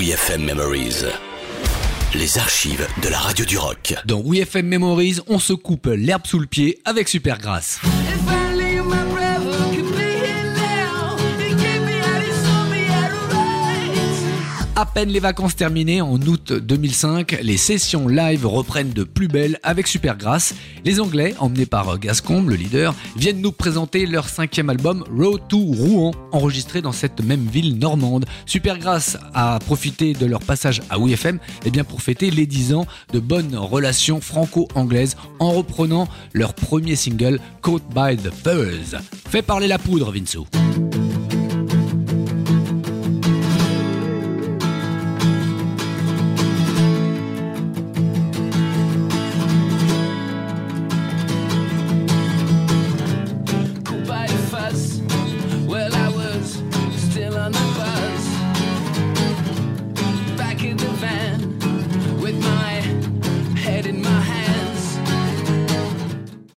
WeFM Memories. Les archives de la radio du rock. Dans WeFM Memories, on se coupe l'herbe sous le pied avec Supergrass. À peine les vacances terminées en août 2005, les sessions live reprennent de plus belle avec Supergrass. Les Anglais, emmenés par Gascombe, le leader, viennent nous présenter leur cinquième album Road to Rouen, enregistré dans cette même ville normande. Supergrass a profité de leur passage à WFM eh bien pour fêter les 10 ans de bonnes relations franco-anglaises en reprenant leur premier single Caught by the Furs. Fait parler la poudre, Vinsou.